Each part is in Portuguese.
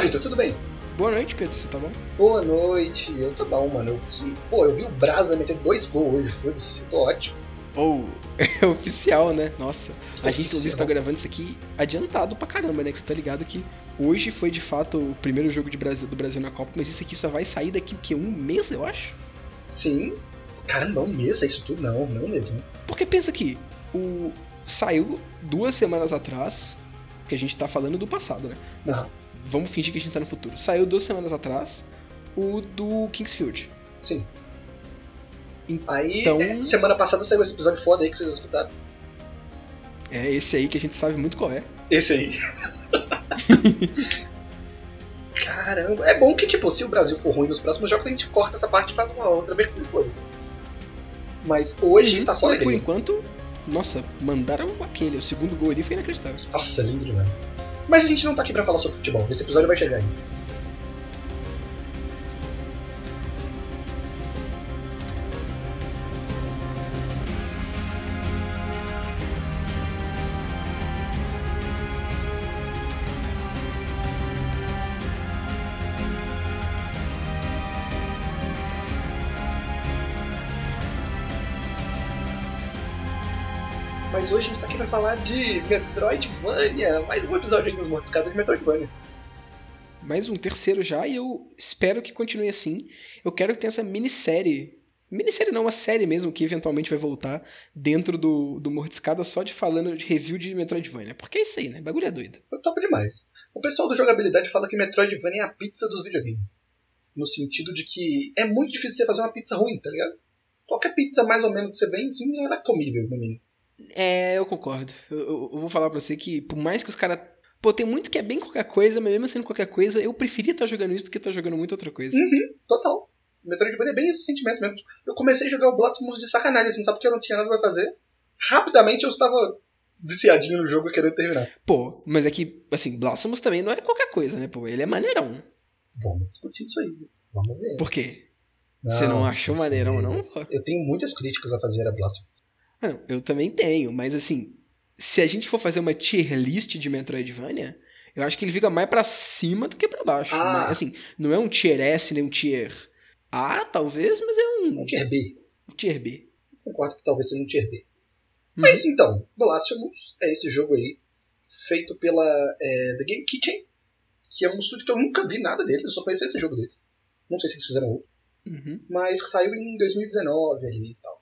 Vitor, tudo bem? Boa noite, Pedro, você tá bom? Boa noite, eu tô bom, mano. Eu, que... Pô, eu vi o Brasa meter dois gols hoje, foda-se, tô ótimo. Ou, oh, é oficial, né? Nossa, a gente inclusive tá gravando isso aqui adiantado pra caramba, né? Que você tá ligado que hoje foi de fato o primeiro jogo Brasil, do Brasil na Copa, mas isso aqui só vai sair daqui o quê? Um mês, eu acho? Sim. Caramba, um mês é isso tudo? Não, não mesmo. Porque pensa que o saiu duas semanas atrás, que a gente tá falando do passado, né? Mas Ah. Vamos fingir que a gente tá no futuro. Saiu duas semanas atrás o do Kingsfield. Sim. Então- Aí, é, semana passada saiu esse episódio foda aí que vocês escutaram. É esse aí que a gente sabe muito qual é. Esse aí. Caramba, é bom que, tipo, se o Brasil for ruim nos próximos jogos, a gente corta essa parte e faz uma outra abertura, foda-se. Mas hoje tá só Por- Por enquanto, nossa, mandaram aquele. O segundo gol ali foi inacreditável. Nossa, lindo demais. Mas a gente não tá aqui pra falar sobre futebol, esse episódio vai chegar ainda. Mas hoje falar de Metroidvania, mais um episódio dos Mortiscados de Metroidvania. Mais um terceiro já e eu espero que continue assim. Eu quero que tenha essa minissérie. Minissérie não, uma série mesmo que eventualmente vai voltar dentro do, do Mortiscada só de falando de review de Metroidvania. Porque é isso aí, né? Bagulho é doido. Eu topo demais. O pessoal do jogabilidade fala que Metroidvania é a pizza dos videogames. No sentido de que é muito difícil você fazer uma pizza ruim, tá ligado? Qualquer pizza mais ou menos que você vem, sim, ela é comível, no mínimo. É, eu concordo. Eu, eu- eu vou falar pra você que, por mais que os caras. Pô, tem muito que é bem qualquer coisa, mas mesmo sendo qualquer coisa, eu preferia estar jogando isso do que estar jogando muita outra coisa. Uhum, total. Metroidvania é bem esse sentimento mesmo. Eu comecei a jogar o Blasphemous de sacanagem, assim, sabe porque eu não tinha nada pra fazer. Rapidamente eu estava viciadinho no jogo querendo terminar. Pô, mas é que, assim, Blasphemous também não é qualquer coisa, né? Pô, ele é maneirão. Vamos discutir isso aí. Vamos ver. Por quê? Você não achou maneirão, não? Pô? Eu tenho muitas críticas a fazer a Blasphemous. Não, eu também tenho, mas assim, se a gente for fazer uma tier list de Metroidvania, eu acho que ele fica mais pra cima do que pra baixo. Ah. né? Assim, não é um tier S nem um tier A, talvez, mas é um Um tier B. tier B. Concordo que talvez seja um tier B. Uhum. Mas então, Blasphemous é esse jogo aí, feito pela é, The Game Kitchen, que é um estúdio que eu nunca vi nada deles, eu só conheci esse jogo deles. Não sei se eles fizeram outro, Uhum. mas saiu em 2019 ali e tal.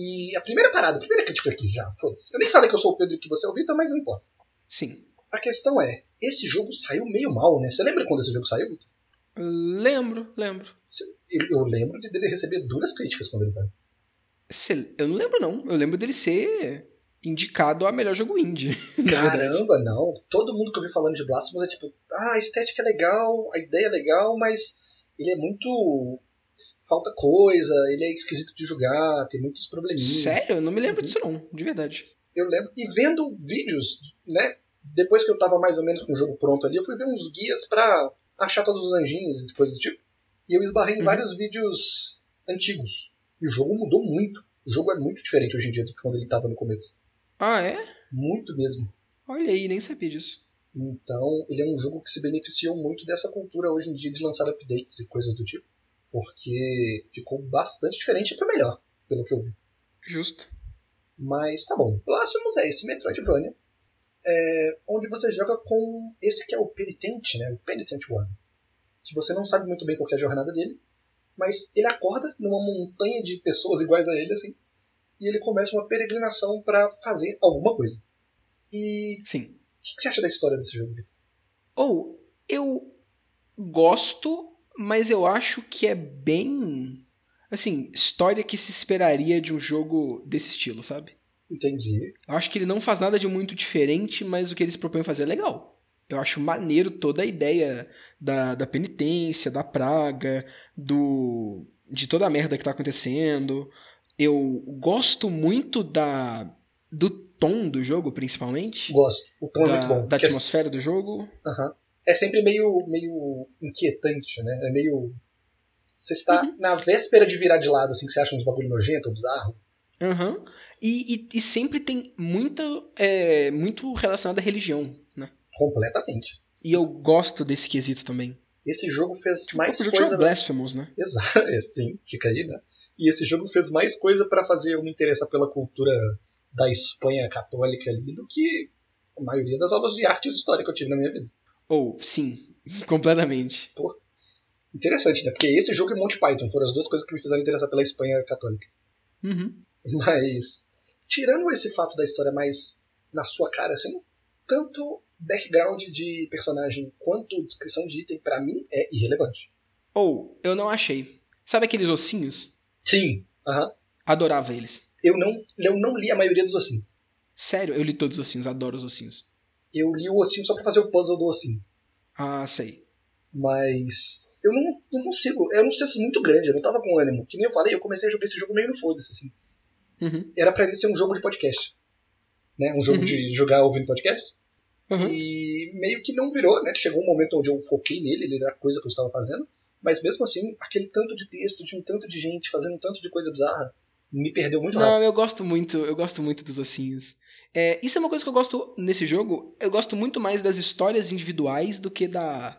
E a primeira parada, a primeira crítica aqui já, foda-se. Eu nem falei que eu sou o Pedro e que você é o Vitor, mas não importa. Sim. A questão é, esse jogo saiu meio mal, né? Você lembra quando esse jogo saiu, Vitor? Lembro, lembro. Eu, lembro de dele receber duras críticas quando ele saiu. Cê- Eu não lembro, não. Eu lembro dele ser indicado a melhor jogo indie. Caramba, não. Todo mundo que eu vi falando de Blasphemous é tipo, ah, a estética é legal, a ideia é legal, mas ele é muito. Falta coisa, ele é esquisito de jogar, tem muitos probleminhas. Sério? Eu não me lembro Uhum. disso, não. De verdade. Eu lembro. E vendo vídeos, né? Depois que eu tava mais ou menos com o jogo pronto ali, eu fui ver uns guias pra achar todos os anjinhos e coisas do tipo. E eu esbarrei em Uhum. vários vídeos antigos. E o jogo mudou muito. O jogo é muito diferente hoje em dia do que quando ele tava no começo. Ah, é? Muito mesmo. Olha aí, nem sabia disso. Então, ele é um jogo que se beneficiou muito dessa cultura hoje em dia de lançar updates e coisas do tipo. Porque ficou bastante diferente para melhor, pelo que eu vi. Justo. Mas tá bom. Blasphemous é esse Metroidvania. É, onde você joga com esse que é o Penitente, né? O Penitent One. Que você não sabe muito bem qual que é a jornada dele. Mas ele acorda numa montanha de pessoas iguais a ele, assim. E ele começa uma peregrinação para fazer alguma coisa. E Sim. o que que você acha da história desse jogo, Vitor? Ou, eu gosto, mas eu acho que é bem. Assim, história que se esperaria de um jogo desse estilo, sabe? Entendi. Eu acho que ele não faz nada de muito diferente, mas o que ele se propõe a fazer é legal. Eu acho maneiro toda a ideia da, da penitência, da praga, do de toda a merda que tá acontecendo. Eu gosto muito da do tom do jogo, principalmente. Gosto. O tom é da, muito bom. da porque é- atmosfera do jogo. Aham. É sempre meio, meio inquietante, né? É meio. Você está Uhum. na véspera de virar de lado, assim, que você acha uns bagulho nojento, bizarro. Aham. E, e, e sempre tem muita. É, muito relacionado à religião, né? Completamente. E eu gosto desse quesito também. Esse jogo fez Tipo, mais o jogo coisa. chama Blasphemous, né? Exato, é, sim, fica aí, né? E esse jogo fez mais coisa pra fazer eu me interessar pela cultura da Espanha católica ali do que a maioria das aulas de arte e história que eu tive na minha vida. Ou, sim, completamente. Interessante, né? Porque esse jogo e Monty Python foram as duas coisas que me fizeram interessar pela Espanha católica. Uhum. Mas, tirando esse fato da história mais na sua cara, assim, tanto background de personagem quanto descrição de item, pra mim, é irrelevante. Ou, eu não achei. Sabe aqueles ossinhos? Sim, aham. Adorava eles. Eu, não, eu não li a maioria dos ossinhos. Sério, eu li todos os ossinhos, adoro os ossinhos. Eu li o ossinho só pra fazer o puzzle do ossinho. Ah, sei. Mas eu não, não consigo. É um sucesso muito grande, eu não tava com ânimo. Que nem eu falei, eu comecei a jogar esse jogo meio no foda-se, assim. Uhum. Era pra ele ser um jogo de podcast. Né? Um jogo Uhum. de jogar ouvindo podcast. Uhum. E meio que não virou, né? Chegou um momento onde eu foquei nele, ele era a coisa que eu estava fazendo. Mas mesmo assim, aquele tanto de texto, de um tanto de gente fazendo um tanto de coisa bizarra, me perdeu muito rápido. Não, eu gosto muito, eu gosto muito dos ossinhos. É, isso é uma coisa que eu gosto nesse jogo. Eu gosto muito mais das histórias individuais do que da,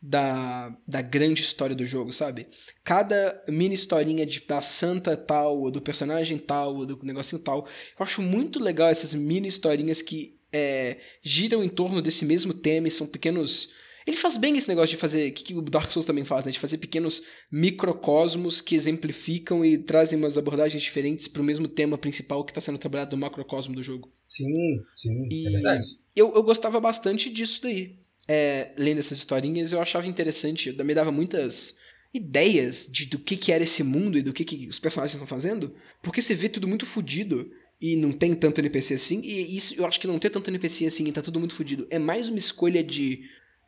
da, da grande história do jogo, sabe? Cada mini historinha de, da santa tal, ou do personagem tal, ou do negocinho tal. Eu acho muito legal essas mini historinhas que é, giram em torno desse mesmo tema e são pequenos. Ele faz bem esse negócio de fazer, que, que o Dark Souls também faz, né? De fazer pequenos microcosmos que exemplificam e trazem umas abordagens diferentes para o mesmo tema principal que está sendo trabalhado no macrocosmo do jogo. Sim, sim, E é verdade. eu, eu gostava bastante disso daí. É, lendo essas historinhas, eu achava interessante, me dava muitas ideias de do que, que era esse mundo e do que, que os personagens estão fazendo, porque você vê tudo muito fodido e não tem tanto NPC assim, e isso eu acho que não ter tanto NPC assim e tá tudo muito fodido é mais uma escolha de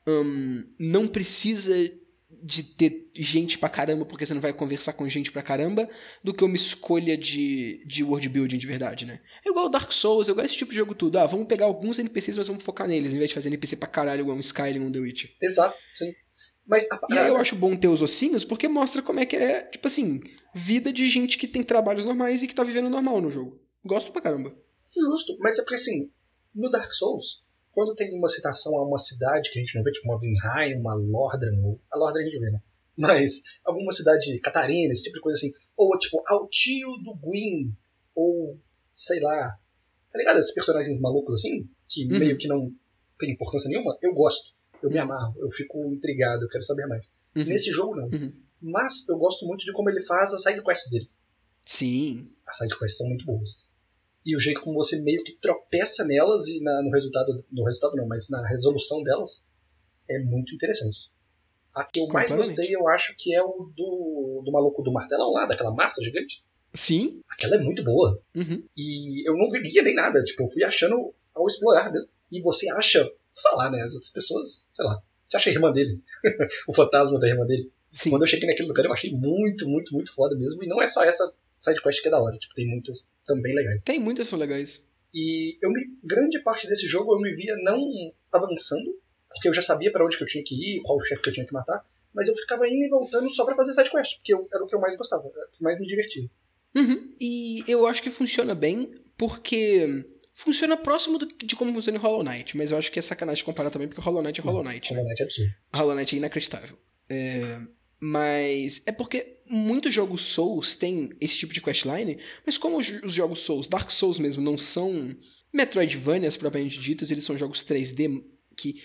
hum, não precisa de ter gente pra caramba porque você não vai conversar com gente pra caramba do que uma escolha de, de world building de verdade, né? É igual o Dark Souls, eu gosto desse tipo de jogo tudo. Ah, vamos pegar alguns NPCs, mas vamos focar neles, em vez de fazer NPC pra caralho igual um Skyrim ou um The Witcher. Exato, sim. Mas a E aí eu acho bom ter os ossinhos, porque mostra como é que é, tipo assim, vida de gente que tem trabalhos normais e que tá vivendo normal no jogo. Gosto pra caramba. Justo, mas é porque assim, no Dark Souls, quando tem uma citação a uma cidade que a gente não vê, tipo uma Vinheim, uma Lordran, a Lordran a gente vê, né? Mas alguma cidade catarina, esse tipo de coisa assim, ou tipo, ao tio do Gwyn, ou sei lá, tá ligado? Esses personagens malucos assim, que Uhum. meio que não tem importância nenhuma, eu gosto, eu me amarro, eu fico intrigado, eu quero saber mais. Uhum. Nesse jogo não. Uhum. Mas eu gosto muito de como ele faz as sidequests dele. Sim. As sidequests são muito boas. E o jeito como você meio que tropeça nelas e na- no resultado. No resultado não, mas na resolução delas é muito interessante. A que eu mais gostei, eu acho que é o do, do maluco do martelão lá, daquela massa gigante. Sim. Aquela é muito boa. Uhum. E eu não vivia nem nada, tipo, eu fui achando ao explorar mesmo. E você acha, falar, né? As pessoas, sei lá, você acha a irmã dele, o fantasma da irmã dele. Sim. Quando eu cheguei naquele lugar, eu achei muito, muito, muito foda mesmo. E não é só essa sidequest que é da hora, tipo, tem muitas também legais. Tem muitas que são legais. E eu me, grande parte desse jogo eu me via não avançando, porque eu já sabia pra onde que eu tinha que ir, qual chefe que eu tinha que matar, mas eu ficava indo e voltando só pra fazer sidequest, porque eu, era o que eu mais gostava, era o que mais me divertia. Uhum. E eu acho que funciona bem porque funciona próximo do- de como funciona em Hollow Knight, mas eu acho que é sacanagem comparar também porque Hollow Knight é Hollow Knight, né? Hollow Knight é absurdo. Hollow Knight é inacreditável. É, mas é porque muitos jogos Souls têm esse tipo de questline, mas como os, os jogos Souls, Dark Souls mesmo, não são Metroidvanias propriamente ditos, eles são jogos 3D que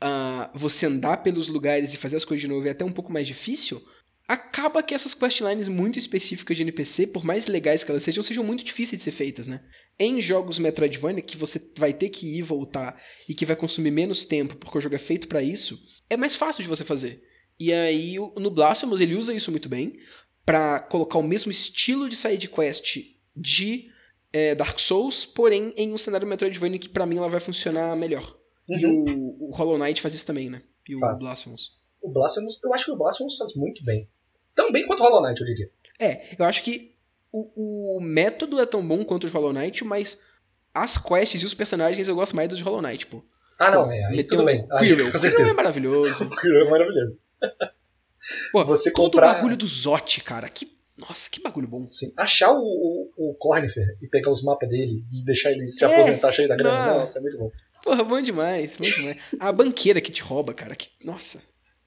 ah, você andar pelos lugares e fazer as coisas de novo é até um pouco mais difícil, acaba que essas questlines muito específicas de NPC, por mais legais que elas sejam, sejam muito difíceis de ser feitas, né? Em jogos Metroidvania, que você vai ter que ir e voltar e que vai consumir menos tempo porque o jogo é feito pra isso, é mais fácil de você fazer. E aí, o- no Blasphemous, ele usa isso muito bem pra colocar o mesmo estilo de side quest de é, Dark Souls, porém em um cenário Metroidvania que pra mim ela vai funcionar melhor. E Uhum. o, o Hollow Knight faz isso também, né? E o Faz. Blasphemous. O Blasphemous, eu acho que o Blasphemous faz muito bem. Tão bem quanto o Hollow Knight, eu diria. É, eu acho que o, o método é tão bom quanto o de Hollow Knight, mas as quests e os personagens eu gosto mais dos de Hollow Knight, pô. Ah, não, Pô, é, aí tudo o bem. Quirrell. Quirrell é maravilhoso. O Quirrell é maravilhoso. Pô, Você todo comprar- o bagulho do Zot, cara. Que Nossa, que bagulho bom. Sim. Achar o, o, o Cornifer e pegar os mapas dele e deixar ele se É, aposentar cheio da grana. não. Nossa, é muito bom. Porra, bom demais, bom demais. A banqueira que te rouba, cara. Que, nossa.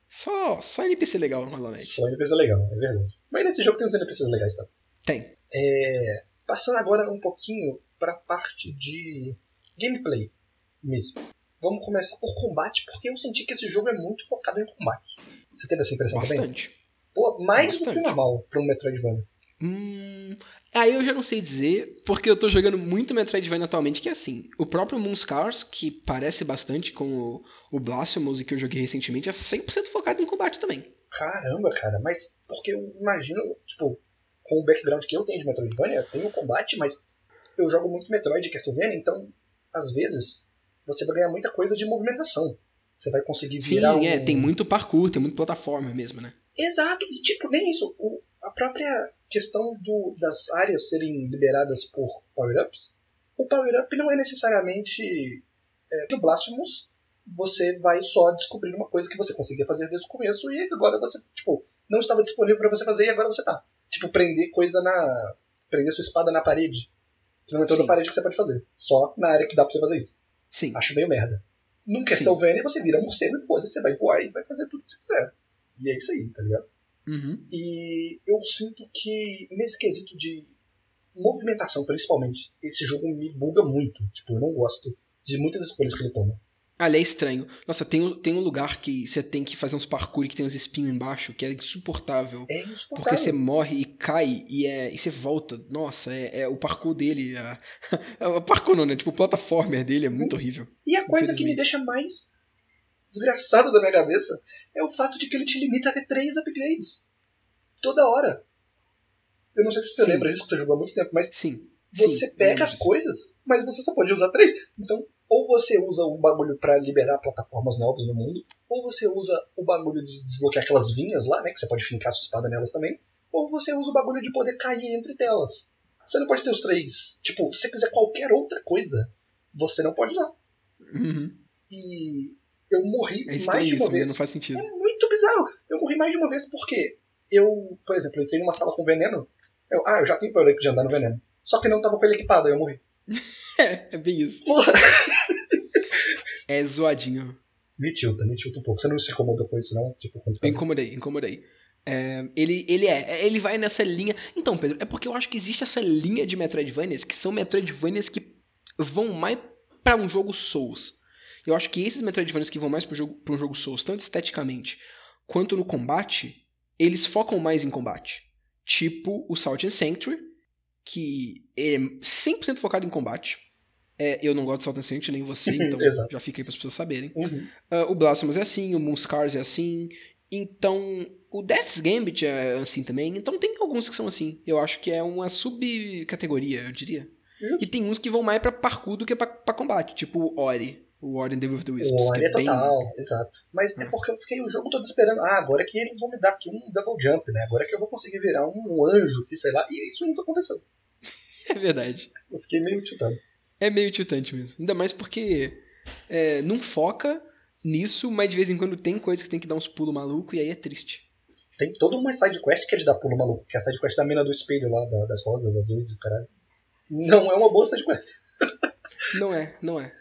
Só, só NPC legal no Hollow Knight. Só NPC legal, é verdade. Mas nesse jogo tem uns NPCs legais, tá? Tem. É, passando agora um pouquinho pra parte de gameplay mesmo. Vamos começar por combate, porque eu senti que esse jogo é muito focado em combate. Você teve essa impressão também? Bastante. Pô, mais do que Bastante. o normal pra um Metroidvania. Hum, aí eu já não sei dizer, porque eu tô jogando muito Metroidvania atualmente, que é assim, o próprio Moonscars, que parece bastante com o, o Blasphemous que eu joguei recentemente, é 100% focado em combate também. Caramba, cara, mas porque eu imagino, tipo, com o background que eu tenho de Metroidvania, eu tenho combate, mas eu jogo muito Metroid Castlevania, então, às vezes, você vai ganhar muita coisa de movimentação. Você vai conseguir Sim, virar é, um... tem muito parkour, tem muito plataforma mesmo, né? Exato, e tipo, nem isso. O, a própria questão do, das áreas serem liberadas por power-ups, o power-up não é necessariamente é, no Blasphemous, você vai só descobrir uma coisa que você conseguia fazer desde o começo e agora você, tipo, não estava disponível para você fazer e agora você tá. Tipo, prender coisa na. prender sua espada na parede. Você não é toda Sim. parede que você pode fazer. Só na área que dá pra você fazer isso. Sim. Acho meio merda. Num Castlevania você vira morcego e foda-se, você vai voar e vai fazer tudo que você quiser. E é isso aí, tá ligado? Uhum. E eu sinto que nesse quesito de movimentação, principalmente, esse jogo me buga muito. Tipo, eu não gosto de muitas escolhas que ele toma. Ali é estranho. Nossa, tem, um- tem um lugar que você tem que fazer uns parkour que tem uns espinhos embaixo, que é insuportável. É insuportável. Porque você morre e cai e, é, e você volta. Nossa, é, é o parkour dele. A, é o parkour não, né? Tipo, o plataformer dele é muito horrível. E a coisa que me deixa mais desgraçado da minha cabeça é o fato de que ele te limita a ter três upgrades. Toda hora. Eu não sei se você Sim. lembra disso, que você jogou há muito tempo, mas Sim. você sim, pega as coisas, mas você só pode usar três. Então, ou você usa o bagulho pra liberar plataformas novas no mundo, ou você usa o bagulho de desbloquear aquelas vinhas lá, né, que você pode fincar sua espada nelas também, ou você usa o bagulho de poder cair entre telas. Você não pode ter os três. Tipo, se você quiser qualquer outra coisa, você não pode usar. Uhum. E eu morri É mais de uma né? vez. não faz sentido. É muito bizarro. Eu morri mais de uma vez porque eu, por exemplo, eu entrei numa sala com veneno. Eu, ah, eu já tenho power up de andar no veneno. Só que não tava com ele equipado, aí eu morri. É, é bem isso. Porra. É zoadinho. Me tilta, me tilta um pouco. Você não se incomoda com isso, não? Tipo, quando você Eu tá... incomodei, incomodei. É, ele, ele é, ele vai nessa linha. Então, Pedro, é porque eu acho que existe essa linha de Metroidvanias que são Metroidvanias que vão mais pra um jogo Souls. Eu acho que esses Metroidvanias que vão mais pro jogo, pra um jogo Souls, tanto esteticamente quanto no combate, eles focam mais em combate. Tipo o Salt and Sanctuary, que é 100% focado em combate. É, eu não gosto de Salt and Sanctuary, nem você, então já fica aí para as pessoas saberem. Uhum. Ah, o Blasphemous é assim, o Moonscars é assim. Então, o Death's Gambit é assim também. Então, tem alguns que são assim. Eu acho que é uma subcategoria, eu diria. Justo. E tem uns que vão mais pra parkour do que pra combate, tipo Ori. O the Will of the Wisps. O Ori é bem- total, exato. Mas é Hum. porque eu fiquei o jogo todo esperando. Ah, agora que eles vão me dar aqui um double jump, né? Agora que eu vou conseguir virar um anjo, que sei lá. E isso nunca aconteceu. É verdade. Eu fiquei meio tiltado. É meio tiltante mesmo. Ainda mais porque é, não foca nisso, mas de vez em quando tem coisa que tem que dar uns pulos malucos e aí é triste. Tem toda uma side quest que é de dar pulo maluco, que é a side quest da mina do espelho lá, da- das rosas azuis e caralho. Não é uma boa side quest. Não é, não é.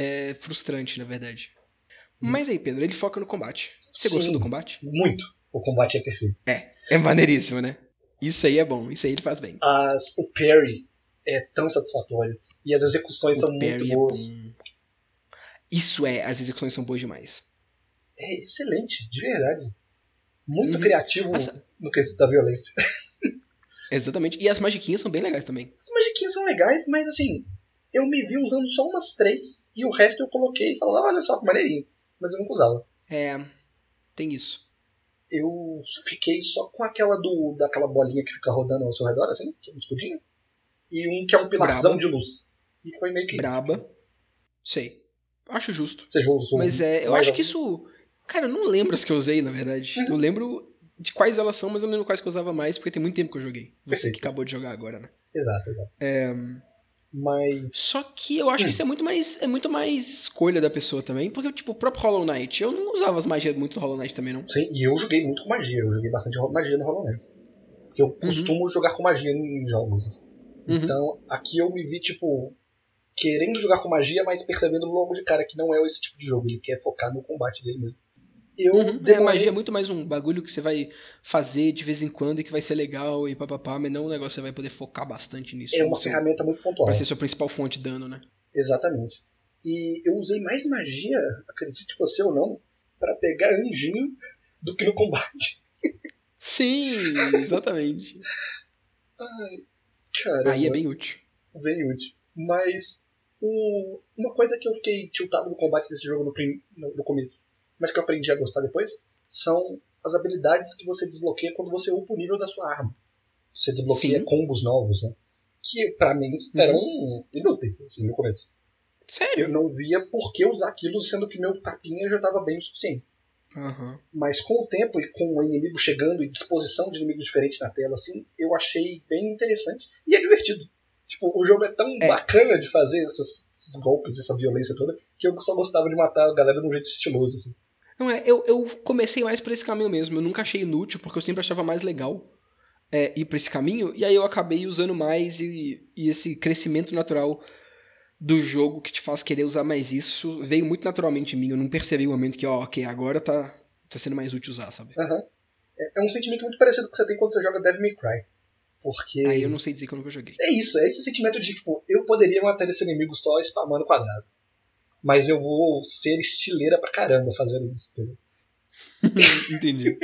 É frustrante, na verdade. Hum. Mas aí, Pedro, ele foca no combate. Você gostou do combate? Muito. O combate é perfeito. É maneiríssimo, né? Isso aí é bom, isso aí ele faz bem. As, o parry é tão satisfatório. E as execuções são o muito parry é boas. bom. Isso é, as execuções são boas demais. É excelente, de verdade. Muito Uhum. criativo Essa- no quesito da violência. Exatamente. E as magiquinhas são bem legais também. As magiquinhas são legais, mas assim, eu me vi usando só umas três e o resto eu coloquei e falava, olha só que maneirinho. Mas eu nunca usava. É, tem isso. Eu fiquei só com aquela do daquela bolinha que fica rodando ao seu redor, assim, que é um escudinho. E um que é um pilarzão Braba. de luz. E foi meio que isso. Braba. Sei. Acho justo. Você já usou Mas é, eu acho que isso. Cara, eu não lembro as que eu usei, na verdade. Uhum. Eu lembro de quais elas são, mas eu não lembro quais que eu usava mais, porque tem muito tempo que eu joguei. Você Perfeito. que acabou de jogar agora, né? Exato, exato. É, Mas. Só que eu acho Hum. que isso é muito mais é muito mais escolha da pessoa também, porque tipo, o próprio Hollow Knight, eu não usava as magias muito do Hollow Knight também não. Sim, e eu joguei muito com magia. Eu joguei bastante magia no Hollow Knight. Que eu costumo jogar com magia em jogos. Uhum. Então, aqui eu me vi, tipo, querendo jogar com magia, mas percebendo logo de cara que não é esse tipo de jogo. Ele quer focar no combate dele mesmo. Eu Uhum. É, demorei- magia é muito mais um bagulho que você vai fazer de vez em quando e que vai ser legal e papapá, mas não um negócio que você vai poder focar bastante nisso. é uma Seu- ferramenta muito pontual. Vai ser sua principal fonte de dano, né? Exatamente. E eu usei mais magia, acredite você ou não, pra pegar anjinho do que no combate. Sim, exatamente. Caramba, Aí é bem útil. bem útil. Mas o- uma coisa que eu fiquei tiltado no combate desse jogo no, prim- no começo, mas que eu aprendi a gostar depois, são as habilidades que você desbloqueia quando você upa o nível da sua arma. Você desbloqueia Sim. combos novos, né? Que pra mim eram inúteis, assim, no começo. Eu Sério? não via por que usar aquilo, sendo que meu tapinha já estava bem o suficiente. Aham. Mas com o tempo e com o inimigo chegando e disposição de inimigos diferentes na tela, assim, eu achei bem interessante e é divertido. Tipo, o jogo é tão É. bacana de fazer essas- esses golpes, essa violência toda, que eu só gostava de matar a galera de um jeito estiloso, assim. Não é, eu, eu comecei mais por esse caminho mesmo. Eu nunca achei inútil, porque eu sempre achava mais legal é, ir por esse caminho. E aí eu acabei usando mais e, e esse crescimento natural do jogo que te faz querer usar mais isso veio muito naturalmente em mim. Eu não percebi o momento que, ó, ok, agora tá, tá sendo mais útil usar, sabe? Aham. É, é um sentimento muito parecido com o que você tem quando você joga Devil May Cry. Porque Aí eu não sei dizer que eu nunca joguei. é isso, é esse sentimento de, tipo, eu poderia matar esse inimigo só spamando quadrado. Mas eu vou ser estileira pra caramba fazendo isso. Entendi.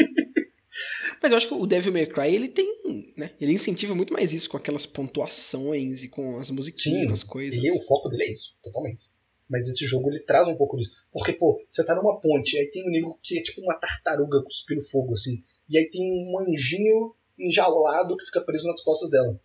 Mas eu acho que o Devil May Cry, ele tem, né? Ele incentiva muito mais isso com aquelas pontuações e com as musiquinhas, Sim, as coisas. Ele, o foco dele é isso, totalmente. Mas esse jogo ele traz um pouco disso. Porque, pô, você tá numa ponte, aí tem um inimigo que é tipo uma tartaruga cuspindo fogo, assim. E aí tem um anjinho enjaulado que fica preso nas costas dela.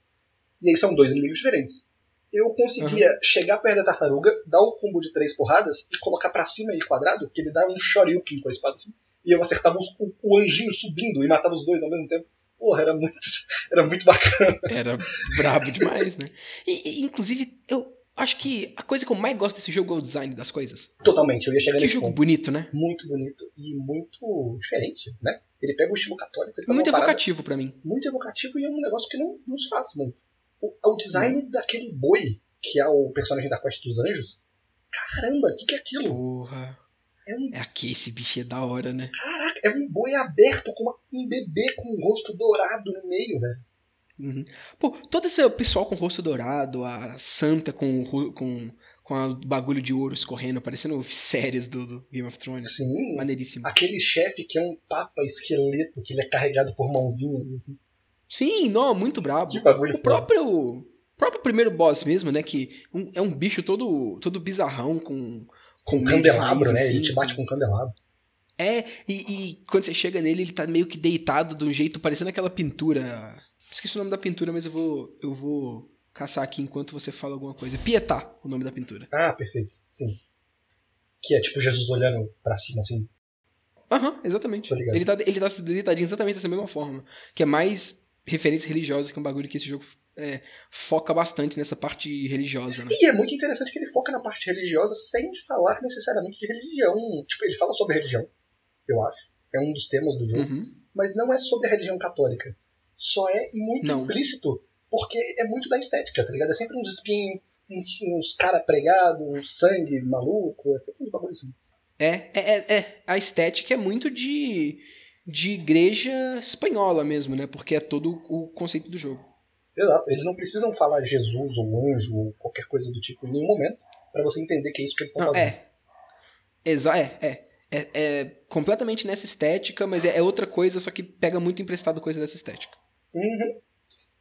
E aí são dois inimigos diferentes. Eu conseguia chegar perto da tartaruga, dar o combo de três porradas e colocar pra cima e quadrado, que ele dá um shoryuken com a espada assim. E eu acertava os- o, o anjinho subindo e matava os dois ao mesmo tempo. Porra, era muito, era muito bacana. Era brabo demais, né? E, e, inclusive, eu acho que a coisa que eu mais gosto desse jogo é o design das coisas. Totalmente, eu ia chegar Que nesse jogo ponto. bonito, né? muito bonito e muito diferente, né? Ele pega o estilo católico, ele Muito evocativo pra mim. muito evocativo e é um negócio que não, não se faz muito. O, o design daquele boi, que é o personagem da Quest dos Anjos, caramba, o que, que é aquilo? Porra. É um, É aqui, esse bicho é da hora, né? caraca, é um boi aberto com uma- um bebê com um rosto dourado no meio, velho. Uhum. Pô, todo esse pessoal com rosto dourado, a santa com, com, com bagulho de ouro escorrendo, parecendo séries do, do Game of Thrones. Sim, Maneiríssimo. aquele chefe que é um papa esqueleto, que ele é carregado por mãozinhas, assim. Sim, não, muito brabo. Que bagulho O próprio, próprio primeiro boss mesmo, né? Que um- é um bicho todo, todo bizarrão com. Com um candelabro, raiz, né? assim, Ele te bate com um candelabro. É, e, e quando você chega nele, ele tá meio que deitado de um jeito parecendo aquela pintura. Esqueci o nome da pintura, mas eu vou, eu vou caçar aqui enquanto você fala alguma coisa. Pietá, o nome da pintura. Ah, perfeito, sim. Que é tipo Jesus olhando pra cima, assim. Aham, exatamente. Ele tá, ele tá deitadinho exatamente dessa mesma forma. Que é mais referência religiosa, que é um bagulho que esse jogo é, foca bastante nessa parte religiosa, né? E é muito interessante que ele foca na parte religiosa sem falar necessariamente de religião. Tipo, ele fala sobre religião, eu acho. É um dos temas do jogo. Uhum. Mas não é sobre a religião católica. Só é muito Não. implícito, porque é muito da estética, tá ligado? É sempre uns espinhos, uns, uns cara pregado, um sangue maluco, é sempre uns bagulho assim. É, é, é, é. A estética é muito de, de igreja espanhola mesmo, né? Porque é todo o conceito do jogo. Exato. Eles não precisam falar Jesus ou anjo ou qualquer coisa do tipo em nenhum momento pra você entender que é isso que eles estão fazendo. é. Exa é, é. É, é completamente nessa estética, mas é, é outra coisa, só que pega muito emprestado coisa dessa estética. Uhum.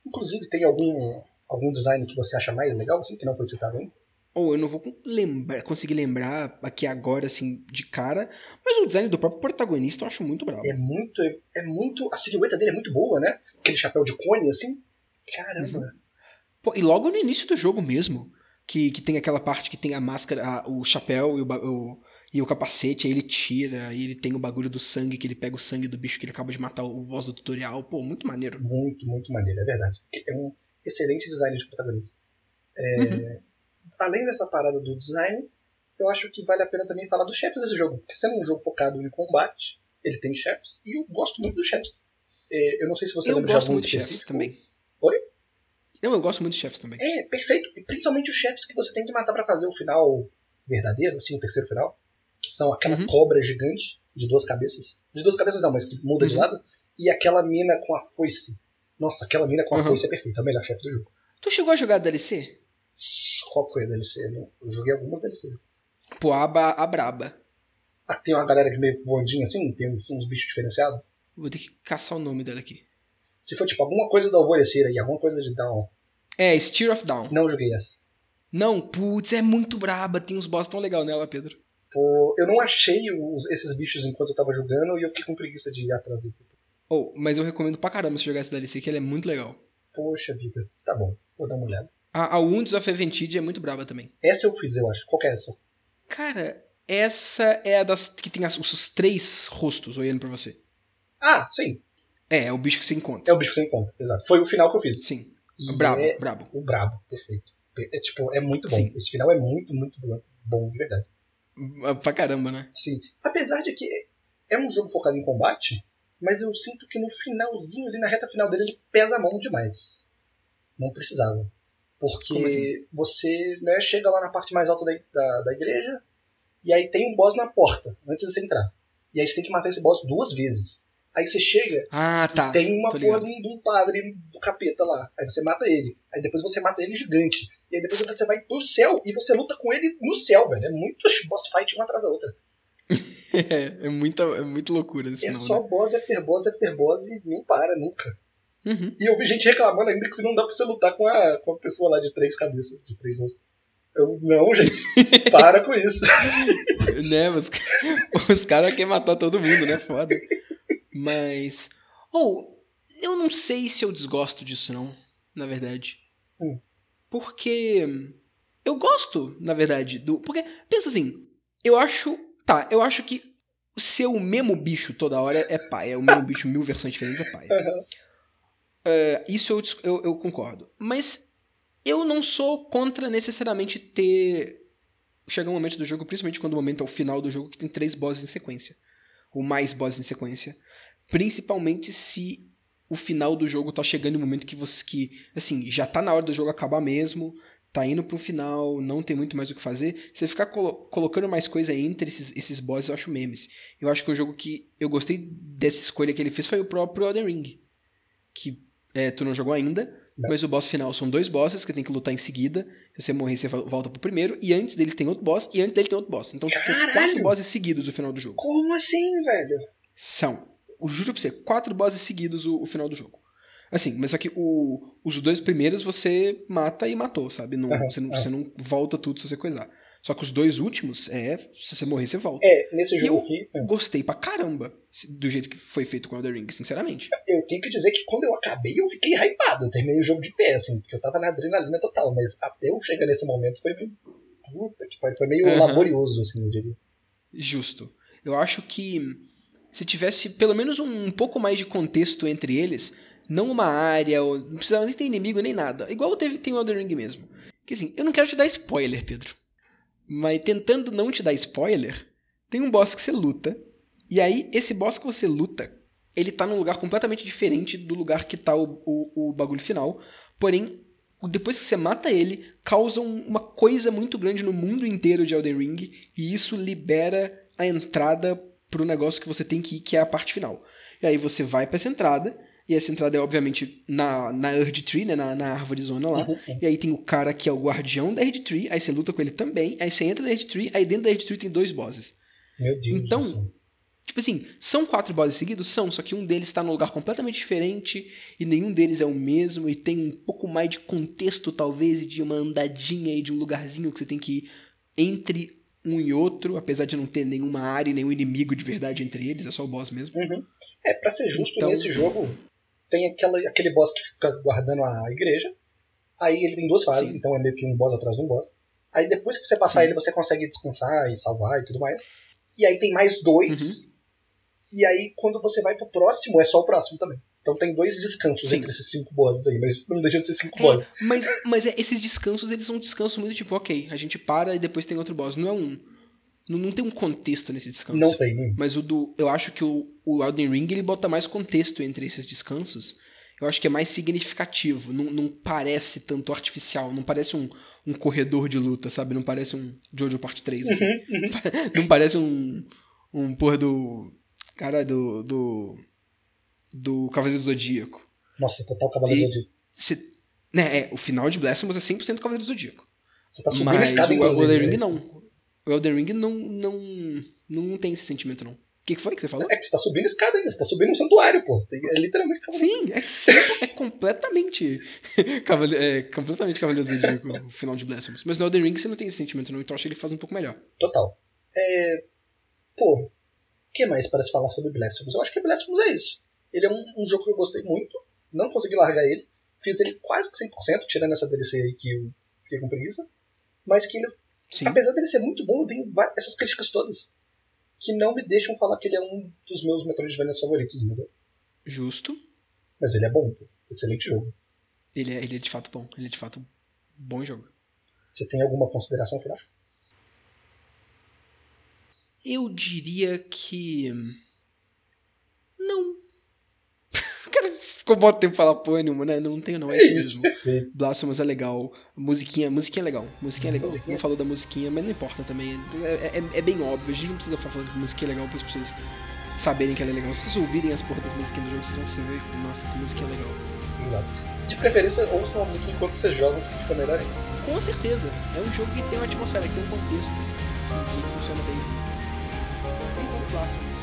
Inclusive, tem algum, algum design que você acha mais legal, assim, que não foi citado ainda? Ou eu não vou lembrar, conseguir lembrar aqui agora, assim, de cara, mas o design do próprio protagonista eu acho muito bravo. É muito, é, muito. A silhueta dele é muito boa, né? Aquele chapéu de cone, assim. Caramba. Pô, e logo no início do jogo mesmo, que, que tem aquela parte que tem a máscara, a- o chapéu e o, o- e o capacete, aí ele tira, e ele tem o bagulho do sangue, que ele pega o sangue do bicho que ele acaba de matar o boss do tutorial. Pô, muito maneiro. Muito, muito maneiro, é verdade. É um excelente design de protagonista. É, Uhum. Além dessa parada do design, eu acho que vale a pena também falar dos chefes desse jogo. Porque sendo um jogo focado em combate, ele tem chefes, e eu gosto muito dos chefes. É, eu não sei se você eu lembra de gosto algum muito de chefes específico. também. Oi? Não, eu gosto muito de chefes também. É, perfeito. E principalmente os chefes que você tem que matar pra fazer o final verdadeiro, assim, o terceiro final. Que são aquela Uhum. cobra gigante de duas cabeças. De duas cabeças não, mas que muda de Uhum. lado. E aquela mina com a foice. Nossa, aquela mina com a Uhum. foice é perfeita. É o melhor chefe do jogo. Tu chegou a jogar DLC? Qual foi a DLC? né? Eu joguei algumas DLCs. Pô, a, ba- a braba. Ah, tem uma galera que meio voandinha assim, tem uns, uns bichos diferenciados. Vou ter que caçar o nome dela aqui. Se for tipo alguma coisa do alvorecer aí, alguma coisa de down, É, Steer of Down. não joguei essa. Não, putz, é muito braba. Tem uns boss tão legal nela, Pedro. Pô, eu não achei os- esses bichos enquanto eu tava jogando e eu fiquei com preguiça de ir atrás dele. Oh, mas eu recomendo pra caramba você jogar essa DLC, que ela é muito legal. Poxa vida, tá bom, vou dar uma olhada. A, a Wounds of Eventide é muito braba também. Essa eu fiz, eu acho. Qual que é essa? Cara, essa é a das que tem as- os três rostos olhando pra você. Ah, sim, É, é o bicho que você encontra. é o bicho que você encontra, exato. Foi o final que eu fiz. Sim. E Brabo, é brabo. o brabo, perfeito. É tipo, é muito bom. Sim. Esse final é muito, muito bom, bom de verdade. Ah, Pra caramba, né? Sim. Apesar de que é um jogo focado em combate, mas eu sinto que no finalzinho, ali na reta final dele, ele pesa a mão demais. Não precisava. Porque assim? você né, chega lá na parte mais alta da, da, da igreja, e aí tem um boss na porta, antes de você entrar. E aí você tem que matar esse boss duas vezes. Aí você chega, Ah, tá. tem uma porra de um, de um padre do capeta lá. Aí você mata ele. Aí depois você mata ele gigante. E aí depois você vai pro céu e você luta com ele no céu, velho. É muito boss fight uma atrás da outra. É, é, muita, é muito loucura nesse É final, só né? boss after boss after boss e não para nunca. Uhum. E eu vi gente reclamando ainda que não dá pra você lutar com a, com a pessoa lá de três cabeças, de três rostos. Eu, não, gente, para com isso. né, os, os caras querem matar todo mundo, né? Foda. Mas. Ou, eu não sei se eu desgosto disso, não, na verdade. Hum. Porque. Eu gosto, na verdade, do. Porque, pensa assim, eu acho. Tá, eu acho que ser o mesmo bicho toda hora é pai. É o mesmo bicho, mil versões diferentes é pai. Aham. É, isso eu, eu, eu concordo. Mas eu não sou contra necessariamente ter. Chegar um momento do jogo, principalmente quando o momento é o final do jogo, que tem três bosses em sequência. Ou mais bosses em sequência. Principalmente se o final do jogo tá chegando no momento que você. que Assim, já tá na hora do jogo acabar mesmo. Tá indo pro final, não tem muito mais o que fazer. Você ficar colo- colocando mais coisa entre esses, esses bosses, eu acho memes. Eu acho que um jogo que eu gostei dessa escolha que ele fez foi o próprio Elden Ring. Que é, tu não jogou ainda, Não. mas o boss final são dois bosses que tem que lutar em seguida. Se você morrer, você volta pro primeiro. E antes deles tem outro boss, e antes dele tem outro boss. Então são Caralho! quatro bosses seguidos o final do jogo. Como assim, velho? São. Eu juro pra você, quatro bosses seguidos o, o final do jogo. Assim, mas só que o- os dois primeiros você mata e matou, sabe? Não, Aham, você, não, aham. você não volta tudo se você coisar. Só que os dois últimos, é, se você morrer, você volta. É, nesse jogo Eu- aqui, é, Gostei pra caramba do jeito que foi feito com Elder Ring, sinceramente. eu tenho que dizer que quando eu acabei, eu fiquei hypado. Eu terminei o jogo de pé, assim, porque eu tava na adrenalina total. Mas até eu chegar nesse momento foi meio. Puta que pariu. Foi meio Aham. laborioso, assim, eu diria. Justo. Eu acho que se tivesse pelo menos um, um pouco mais de contexto entre eles, não uma área, ou, não precisava nem ter inimigo nem nada. Igual teve, tem o Elden Ring mesmo. Que assim, eu não quero te dar spoiler, Pedro. Mas tentando não te dar spoiler, tem um boss que você luta. E aí, esse boss que você luta, ele tá num lugar completamente diferente do lugar que tá o, o, o bagulho final. Porém, depois que você mata ele, causa um- uma coisa muito grande no mundo inteiro de Elden Ring. E isso libera a entrada pro negócio que você tem que ir, que é a parte final. E aí você vai pra essa entrada. E essa entrada é, obviamente, na, na Erd Tree, né? Na, na árvore zona lá. Uhum, uhum. E aí tem o cara que é o guardião da Erd Tree. Aí você luta com ele também. Aí você entra na Erd Tree. Aí dentro da Erd Tree tem dois bosses. Meu Deus. Então. Tipo assim, são quatro bosses seguidos? São, só que um deles está num lugar completamente diferente e nenhum deles é o mesmo e tem um pouco mais de contexto, talvez, e de uma andadinha e de um lugarzinho que você tem que ir entre um e outro, apesar de não ter nenhuma área e nenhum inimigo de verdade entre eles, é só o boss mesmo. Uhum. É, pra ser justo, Então- nesse jogo tem aquela, aquele boss que fica guardando a igreja. Aí ele tem duas fases, Sim. então é meio que um boss atrás de um boss. Aí depois que você passar Sim. ele, você consegue descansar e salvar e tudo mais. E aí tem mais dois. Uhum. E aí quando você vai pro próximo, é só o próximo também. Então tem dois descansos Sim. entre esses cinco bosses aí, mas não deixam de ser cinco É, bosses. mas mas é, esses descansos, eles são descansos muito tipo, ok, a gente para e depois tem outro boss. Não é um, Não, não tem um contexto nesse descanso. Não tem nenhum. Mas o do. Eu acho que o, o Elden Ring ele bota mais contexto entre esses descansos. Eu acho que é mais significativo. Não, não parece tanto artificial. Não parece um, um corredor de luta, sabe? Não parece um Jojo Part 3. Assim. Uhum, uhum. não parece um. Um porra do. Cara, do. Do. Do Cavaleiro do Zodíaco. Nossa, total Cavaleiro do Zodíaco. Cê- né, é, o final de Blasphemous é 100% Cavaleiro do Zodíaco. Você tá subindo a Mas escada, o, o. Elden né? Ring não. O Elden Ring não, não, não tem esse sentimento, não. O que, que foi que você falou? É que você tá subindo a escada ainda, você tá subindo um santuário, pô. É literalmente Cavaleiro Sim, é, que é completamente Cavale- é completamente Cavaleiro Zodíaco o final de Blasphemous. Mas no Elden Ring você não tem esse sentimento, não. Então acho que ele faz um pouco melhor. Total. É... Pô, o que mais para se falar sobre Blasphemous? Eu acho que Blasphemous é isso. Ele é um, um jogo que eu gostei muito, não consegui largar ele, fiz ele quase que 100%, tirando essa DLC aí que eu fiquei com preguiça, mas que ele, Sim. apesar dele ser muito bom, tem essas críticas todas que não me deixam falar que ele é um dos meus Metroidvanias favoritos, entendeu? Justo. Mas ele é bom, pô. Excelente jogo. Ele é, ele é de fato bom. Ele é de fato um bom jogo. Você tem alguma consideração final? Eu diria que. Não. Cara, ficou bom tempo falar porra nenhuma, né? Não tenho, não. É isso mesmo. perfeito. Blasphemous é legal. Musiquinha, musiquinha é legal. Musiquinha é legal. Musiquinha. Não falou da musiquinha, mas não importa também. É, é- é bem óbvio. A gente não precisa ficar falando que musiquinha é legal para as pessoas saberem que ela é legal. Se vocês ouvirem as porras das musiquinhas do jogo, vocês vão se ver, nossa, que musiquinha legal. Exato. De preferência, ouça uma musiquinha enquanto você joga, que fica melhor ainda. Com certeza. É um jogo que tem uma atmosfera, que tem um contexto, que, que funciona bem junto. Blasphemous.